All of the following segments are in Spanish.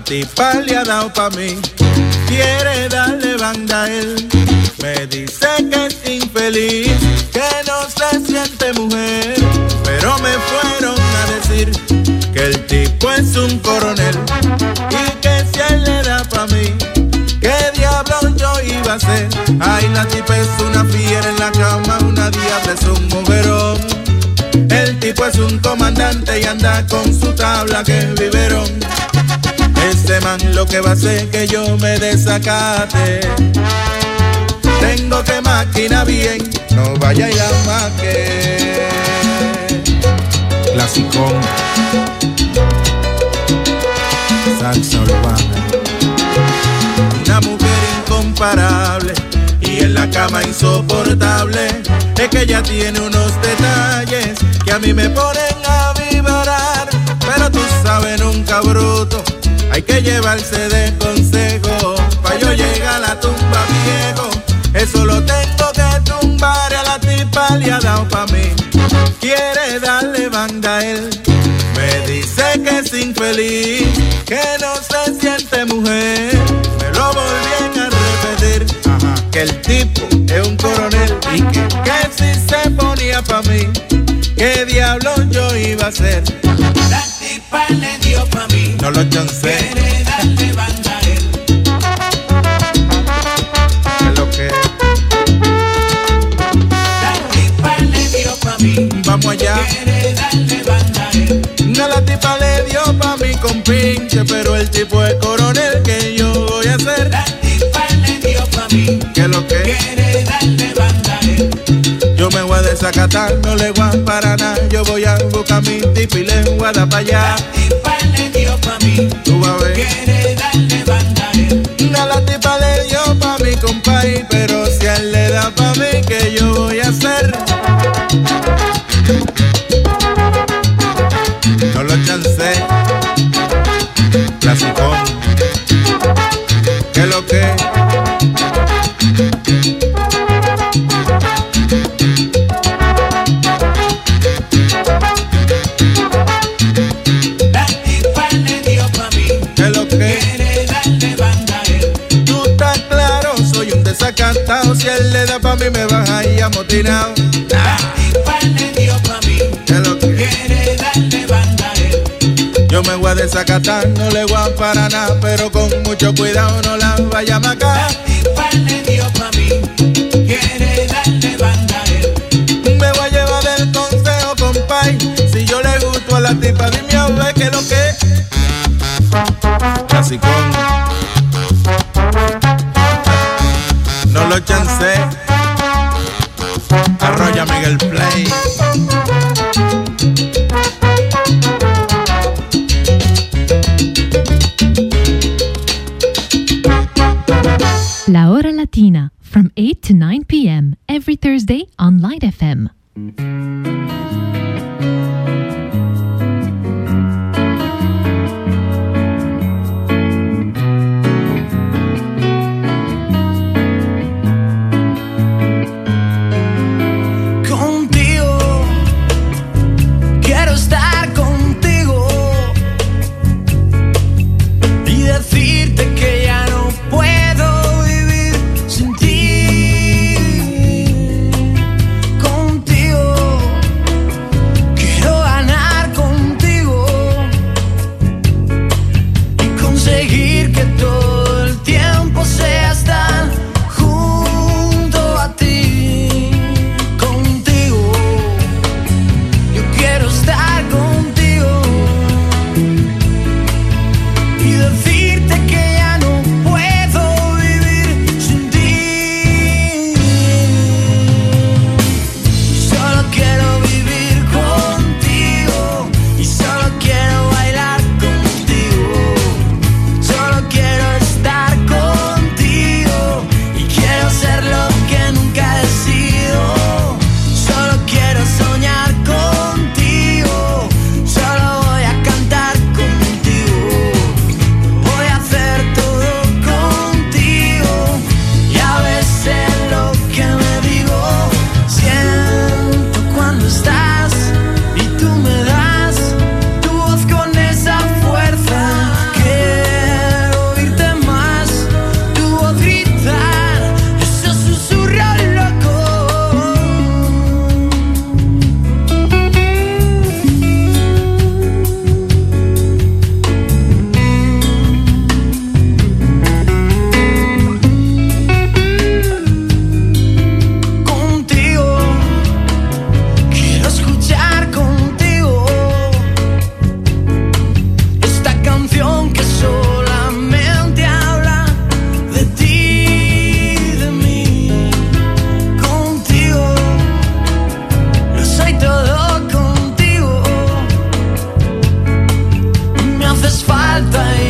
La tipa le ha dado pa' mí, quiere darle banda a él. Me dice que es infeliz, que no se siente mujer. Pero me fueron a decir que el tipo es un coronel y que si él le da pa' mí, ¿qué diablo yo iba a hacer? Ay, la tipa es una fiera en la cama, una diabla es un mujerón. El tipo es un comandante y anda con su tabla que viveron. Lo que va a hacer que yo me desacate. Tengo que máquina bien, no vaya y la maque. Clasicón. Salsa urbana. Una mujer incomparable y en la cama insoportable. Es que ella tiene unos detalles que a mí me ponen a vibrar. Pero tú sabes, nunca bruto. Hay que llevarse de consejo. Pa' yo llegar a la tumba viejo. Eso lo tengo que tumbar. A la tipa le ha dado pa' mí. Quiere darle banda a él. Me dice que es infeliz. Que no se siente mujer. Me lo volví a repetir. Que el tipo es un coronel. Y que, que si se ponía pa' mí. ¿Qué diablo yo iba a hacer? La tipa le dio pa' mí. No lo chancé. Quiere darle banda a él. ¿Qué es lo que es? La tipa le dio pa' mí. Vamos allá. Quiere darle banda a él. No la tipa le dio pa' mi compinche, pero el tipo es coronel que yo voy a hacer. La tipa le dio pa' mí. ¿Qué es lo que es? Quiere darle banda a él. Yo me voy a desacatar, no le voy a para nada. Yo voy a buscar mi tipa y le voy a dar pa' allá. La mí. Tú vas a ver. Ahí amotinado. La tipa le dio pa' mí. ¿Qué es lo que? es? Quiere darle banda a él. Yo me voy a desacatar, no le voy a para nada, pero con mucho cuidado no la vaya a La macar. tipa le pa' mí. Quiere darle banda. Me voy a llevar del consejo, compay. Si yo le gusto a la tipa, dime a ver qué es lo que es. Clasicón. alta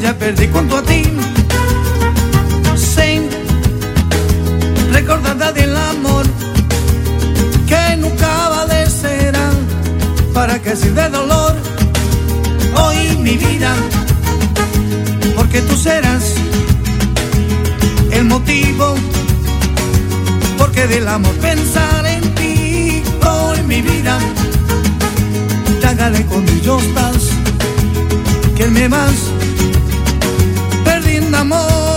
ya perdí quanto a ti. Sem recordada del amor que nunca va de vadecerá para que si de dolor hoy mi vida, porque tú serás el motivo, porque del amor pensar en ti hoy mi vida, tágale con mi yo estás, que me más amor.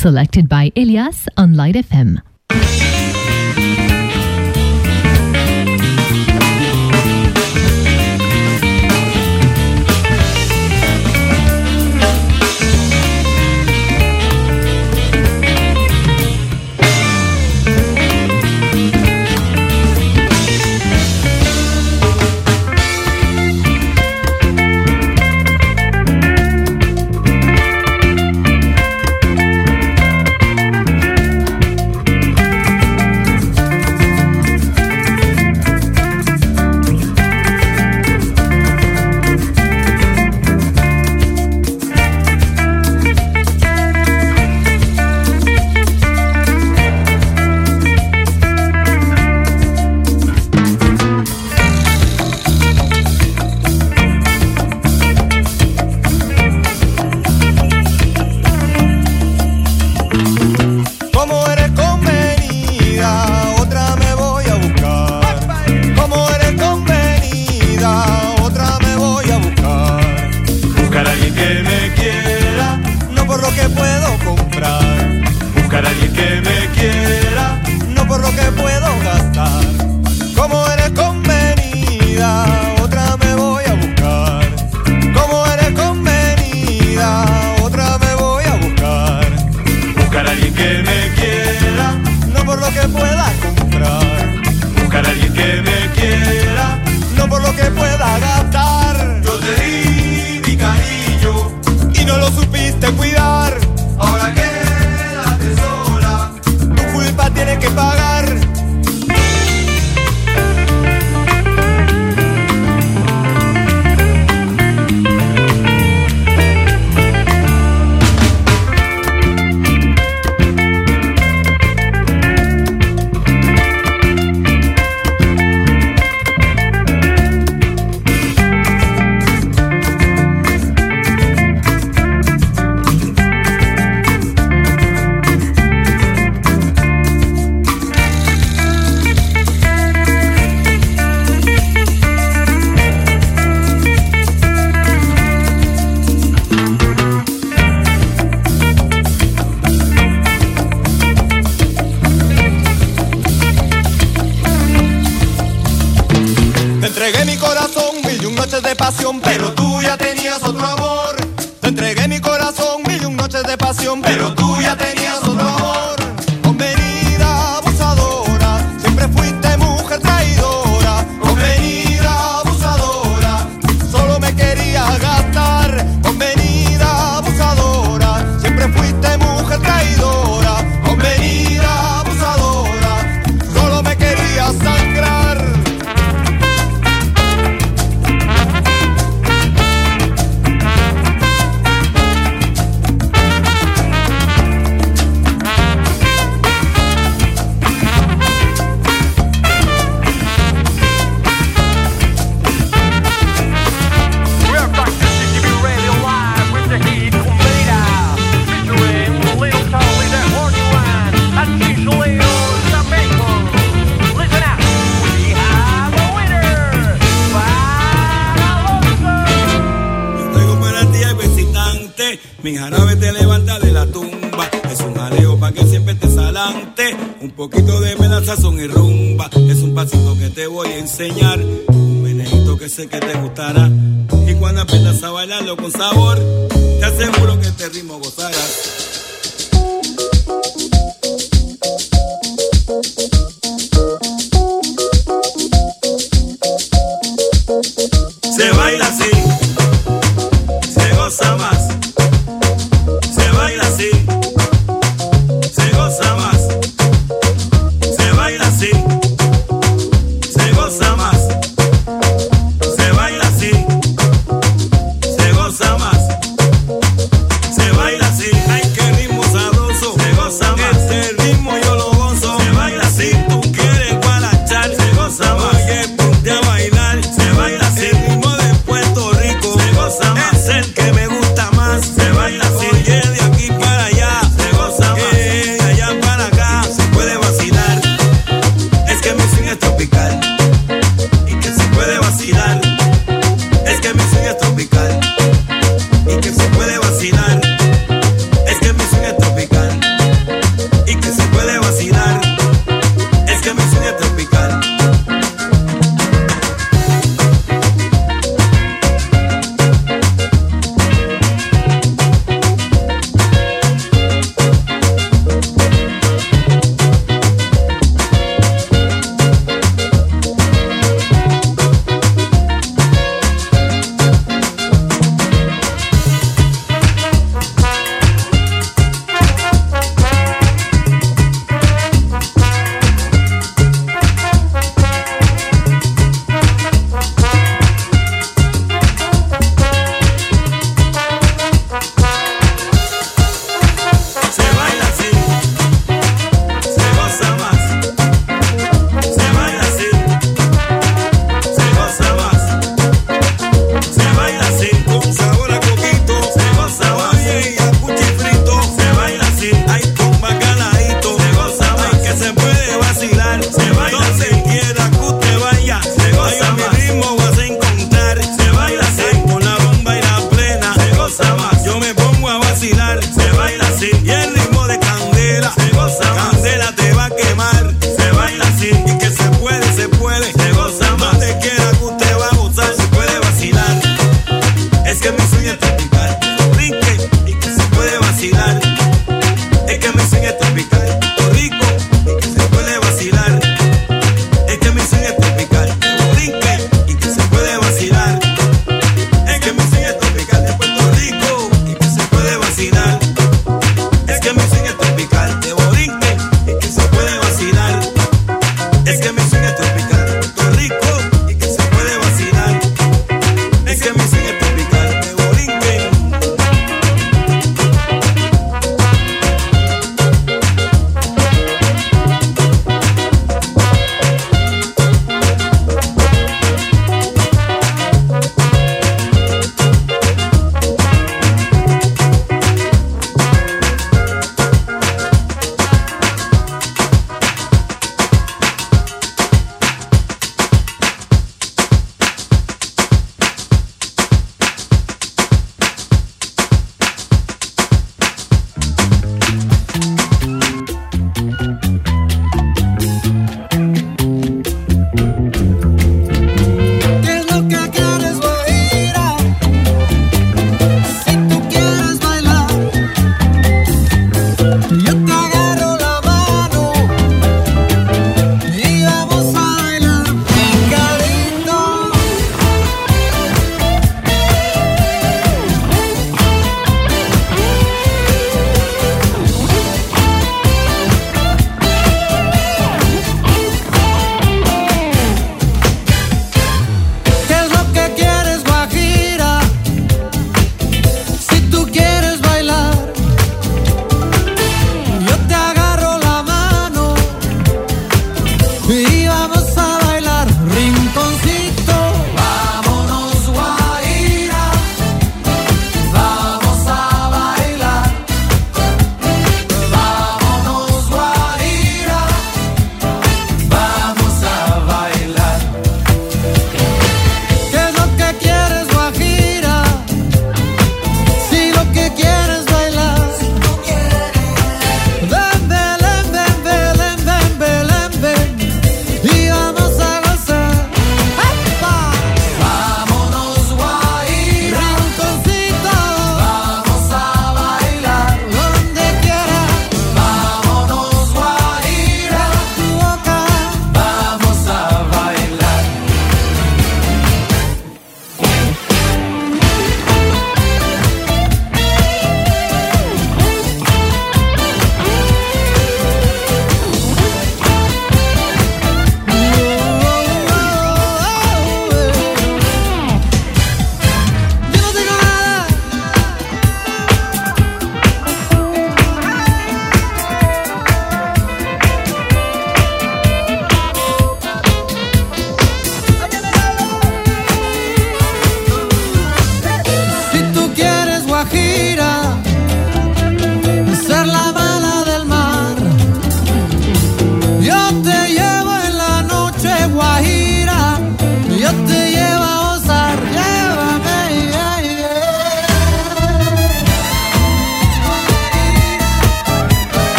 selected by Y cuando aprendas a bailarlo con sabor, te aseguro que este ritmo gozarás.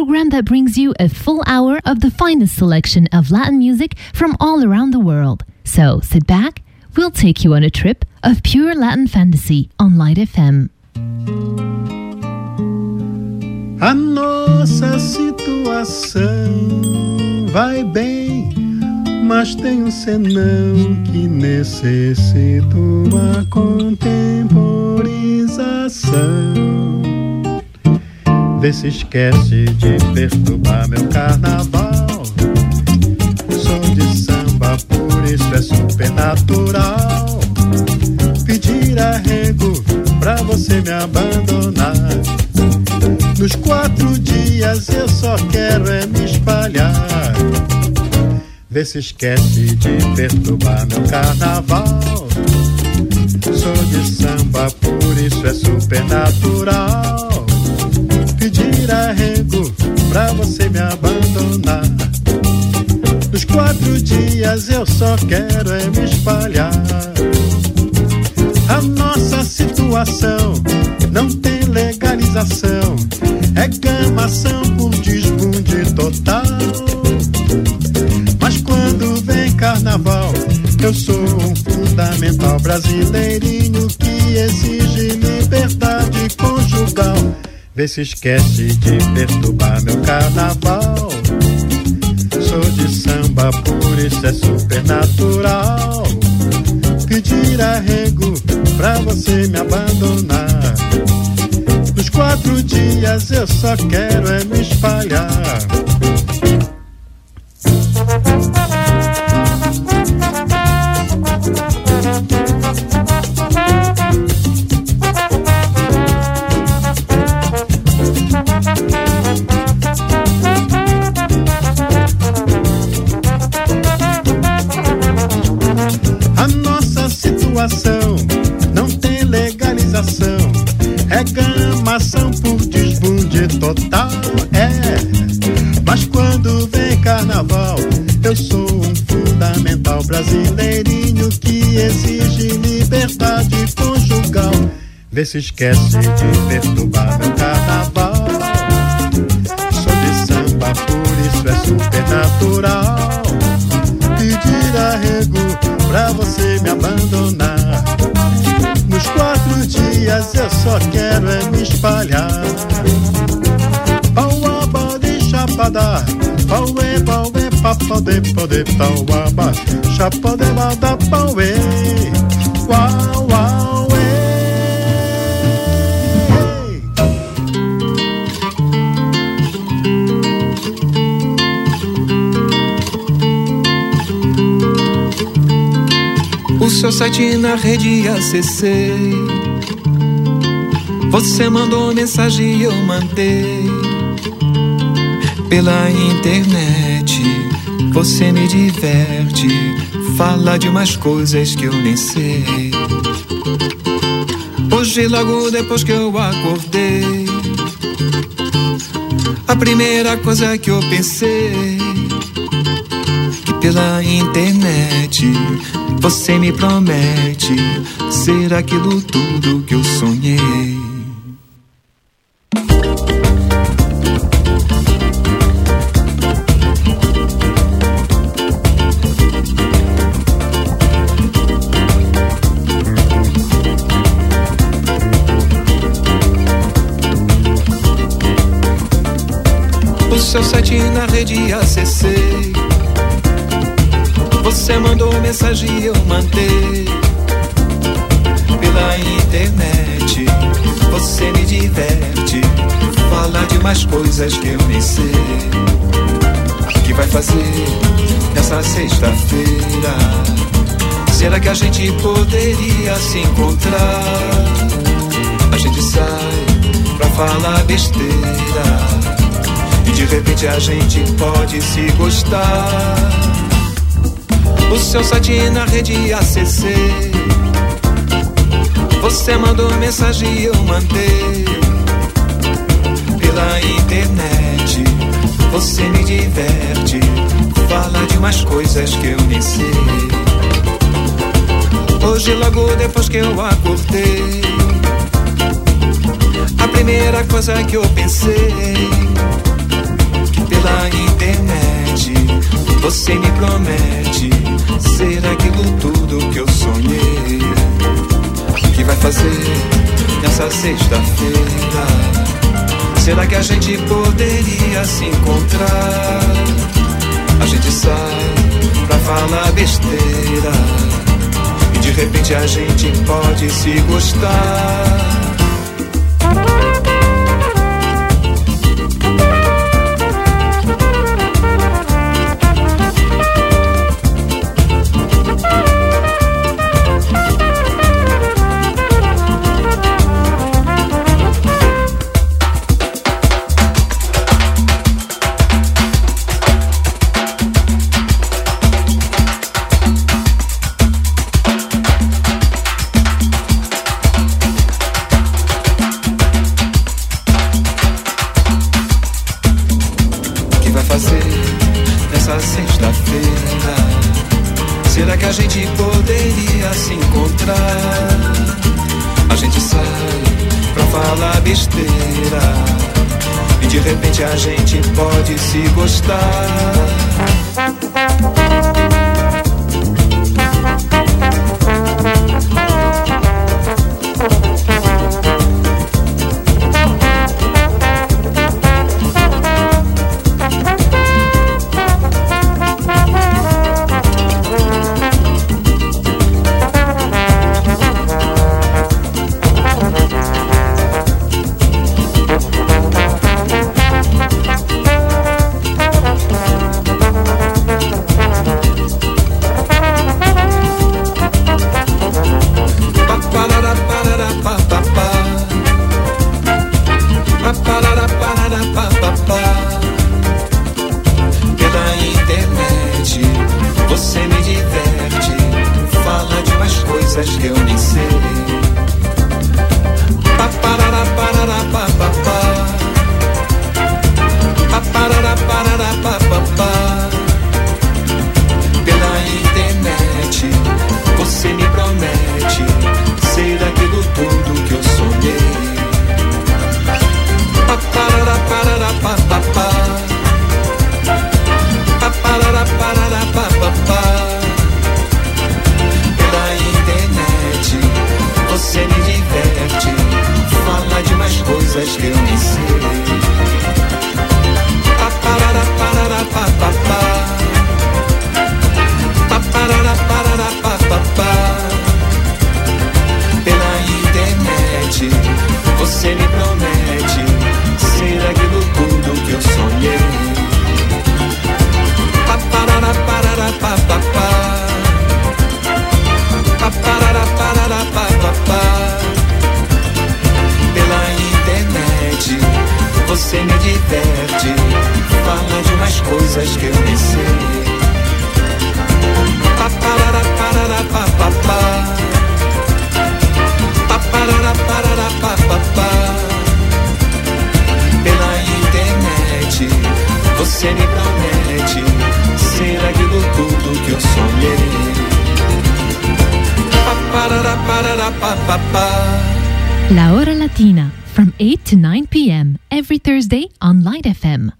Program that brings you a full hour of the finest selection of Latin music from all around the world. So sit back, we'll take you on a trip of pure Latin fantasy on Light FM. A nossa situação vai bem, mas tem um senão que necessita uma contemporização. Vê se esquece de perturbar meu carnaval. Sou de samba, por isso é super natural. Pedir arrego pra você me abandonar. Nos quatro dias eu só quero é me espalhar. Vê se esquece de perturbar meu carnaval. Sou de samba, por isso é super arrego pra você me abandonar. Nos quatro dias eu só quero é me espalhar. A nossa situação não tem legalização. É gamação por desbunde total. Mas quando vem carnaval, eu sou um fundamental brasileirinho que exige liberdade conjugal. Vê se esquece de perturbar meu carnaval. Sou de samba, por isso é super natural. Pedir arrego pra você me abandonar. Nos quatro dias eu só quero é me espalhar. Vê se esquece de perturbar meu carnaval. Sou de samba, por isso é super natural. Pedir arrego pra você me abandonar. Nos quatro dias eu só quero é me espalhar. Pauaba de chapada, pauê, pauê, papode, pode, pauaba, chapode, bada, pauê, uau, seu site na rede acessei. Você mandou mensagem e eu mandei. Pela internet, Você me diverte, fala de umas coisas que eu nem sei. Hoje, logo depois que eu acordei, a primeira coisa que eu pensei que pela internet você me promete ser aquilo tudo que eu sonhei. O seu site na rede ACC Você mandou mensagem e eu mandei Pela internet Você me diverte Fala de mais coisas que eu nem sei O que vai fazer nessa sexta-feira? Será que a gente poderia se encontrar? A gente sai pra falar besteira e de repente a gente pode se gostar. O seu site na rede ACC. Você mandou mensagem e eu mandei. Pela internet, você me diverte. Fala de umas coisas que eu nem sei. Hoje, logo depois que eu acordei, a primeira coisa que eu pensei pela internet. Você me promete ser aquilo tudo que eu sonhei. Que vai fazer nessa sexta-feira? Será que a gente poderia se encontrar? A gente sai pra falar besteira. E de repente a gente pode se gostar. você me diverte. Fala de mais coisas que eu me sei. você me diverte. Fala de umas coisas que eu nem sei. Paparara, parara, papapá. Paparara, parara, papapá. Pela internet, você me promete ser aquilo tudo que eu sonhei. Paparara, parara, papapá. La hora latina. from 8 to 9 p.m. every Thursday on Light FM.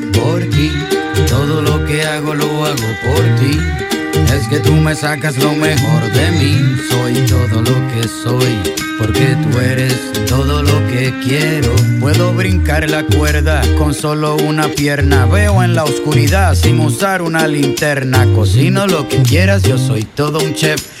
por ti. Todo lo que hago lo hago por ti. Es que tú me sacas lo mejor de mí. Soy todo lo que soy, porque tú eres todo lo que quiero. Puedo brincar la cuerda con solo una pierna. Veo en la oscuridad sin usar una linterna. Cocino lo que quieras, yo soy todo un chef.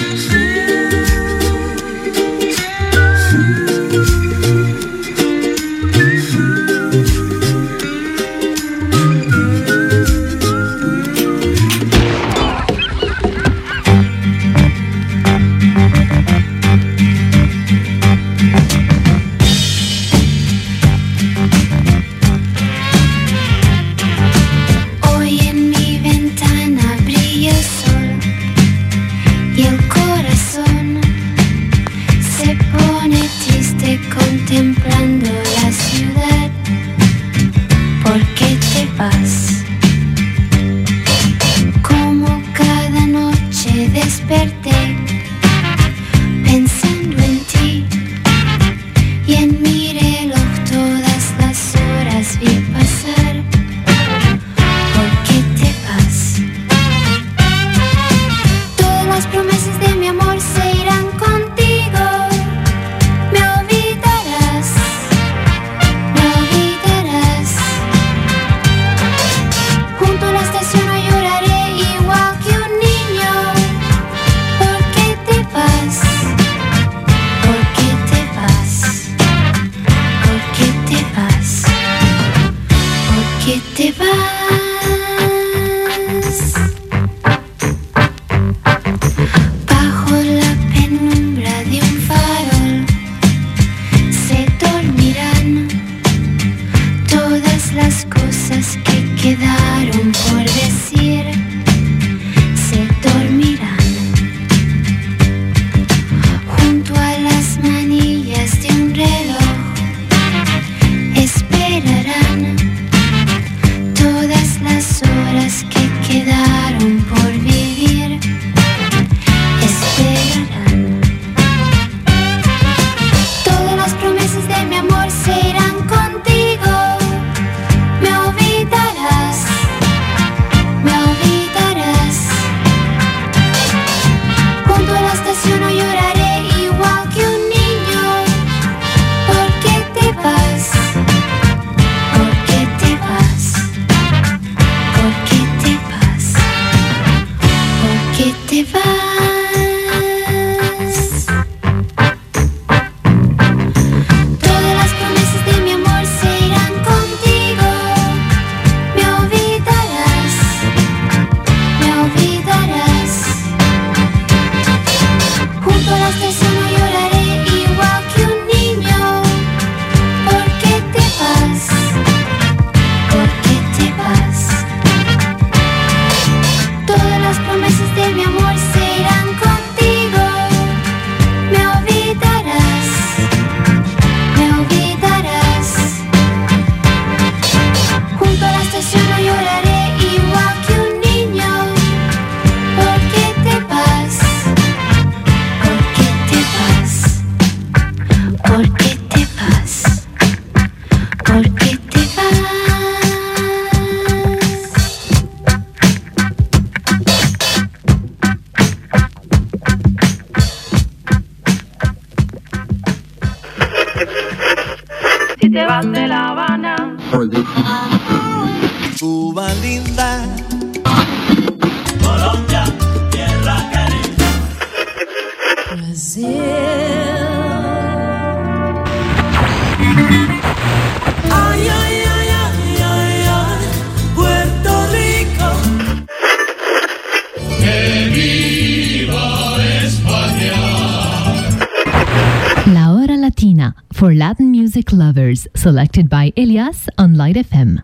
For Latin music lovers, selected by Elias on Light FM.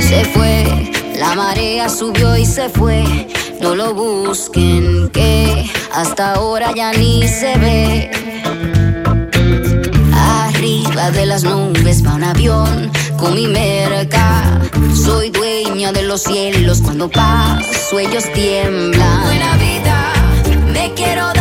Se fue, la marea subió y se fue. No lo busquen, que hasta ahora ya ni se ve. Arriba de las nubes va un avión con mi merca. Soy dueña de los cielos, cuando paso ellos tiemblan. Buena vida, me quiero dar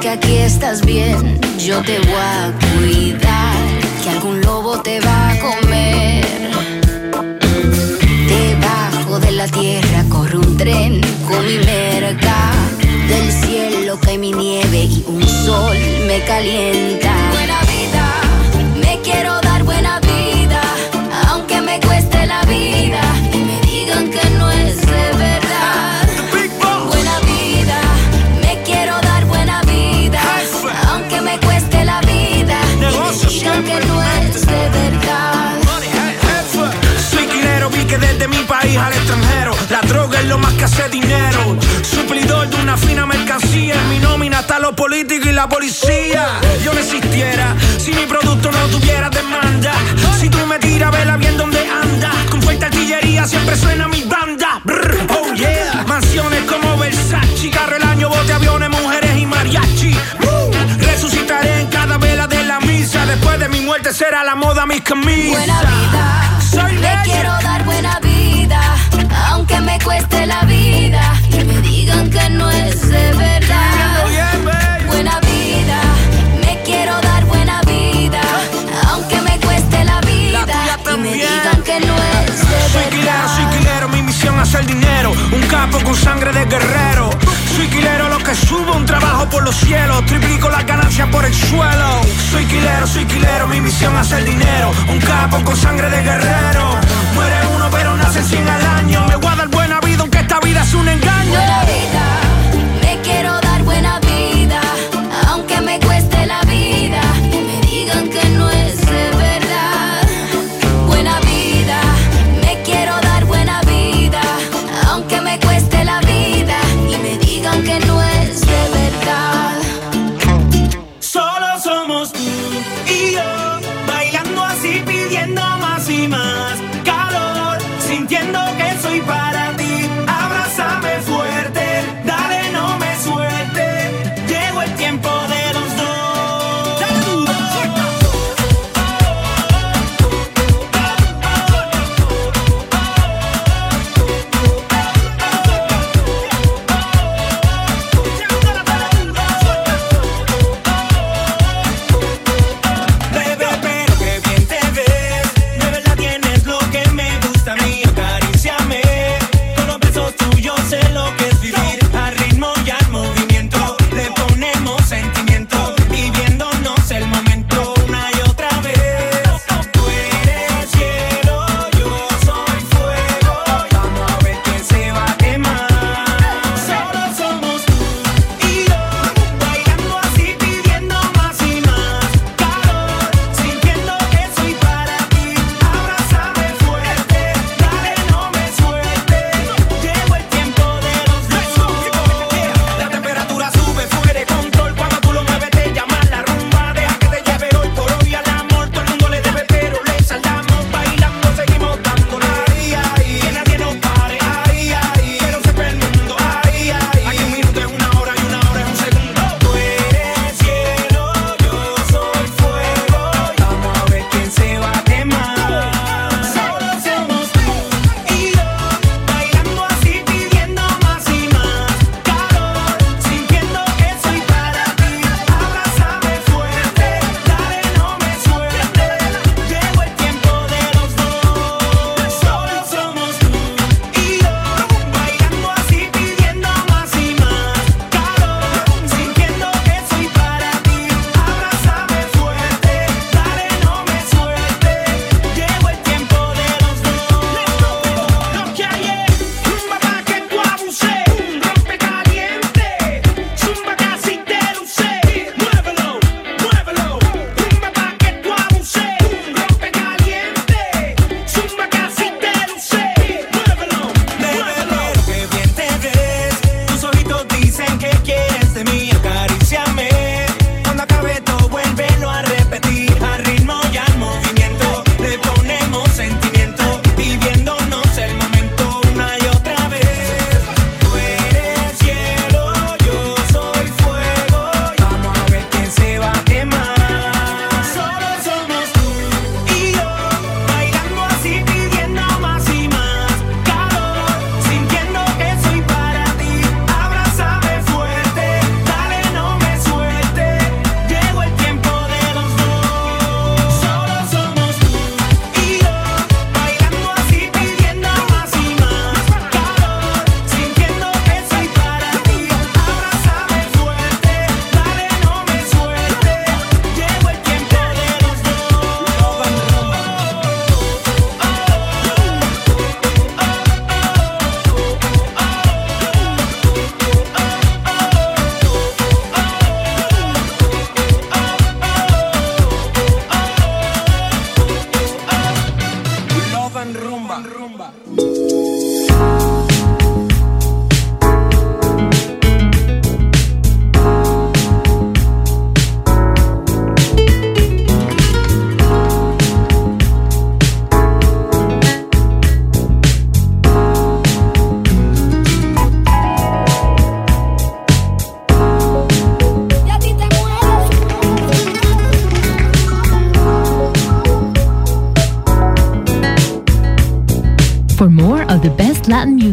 que aquí estás bien. Yo te voy a cuidar, que algún lobo te va a comer. Debajo de la tierra corre un tren con mi merca. Del cielo cae mi nieve y un sol me calienta. Al extranjero. La droga es lo más que hace dinero. Suplidor de una fina mercancía. En mi nómina está los políticos y la policía. Yo no existiera si mi producto no tuviera demanda. Si tú me tiras, vela bien donde anda Con fuerte artillería siempre suena mi banda. Brr, Oh yeah. Mansiones como Versace. Carro el año, bote, aviones, mujeres y mariachi. Resucitaré en cada vela de la misa. Después de mi muerte será la moda mis camisas. Buena vida, Soy le quiero dar cueste la vida y me digan que no es de verdad. Buena vida, me quiero dar buena vida, aunque me cueste la vida y me digan que no es de Soy quilero, soy quilero, mi misión es hacer dinero. Un capo con sangre de guerrero. Soy quilero, lo que subo, un trabajo por los cielos. Triplico las ganancias por el suelo. Soy quilero, soy quilero, mi misión es hacer dinero. Un capo con sangre de guerrero. Muere pero nace 100 al año. Me voy a dar buena aunque esta vida es un engaño. and KK.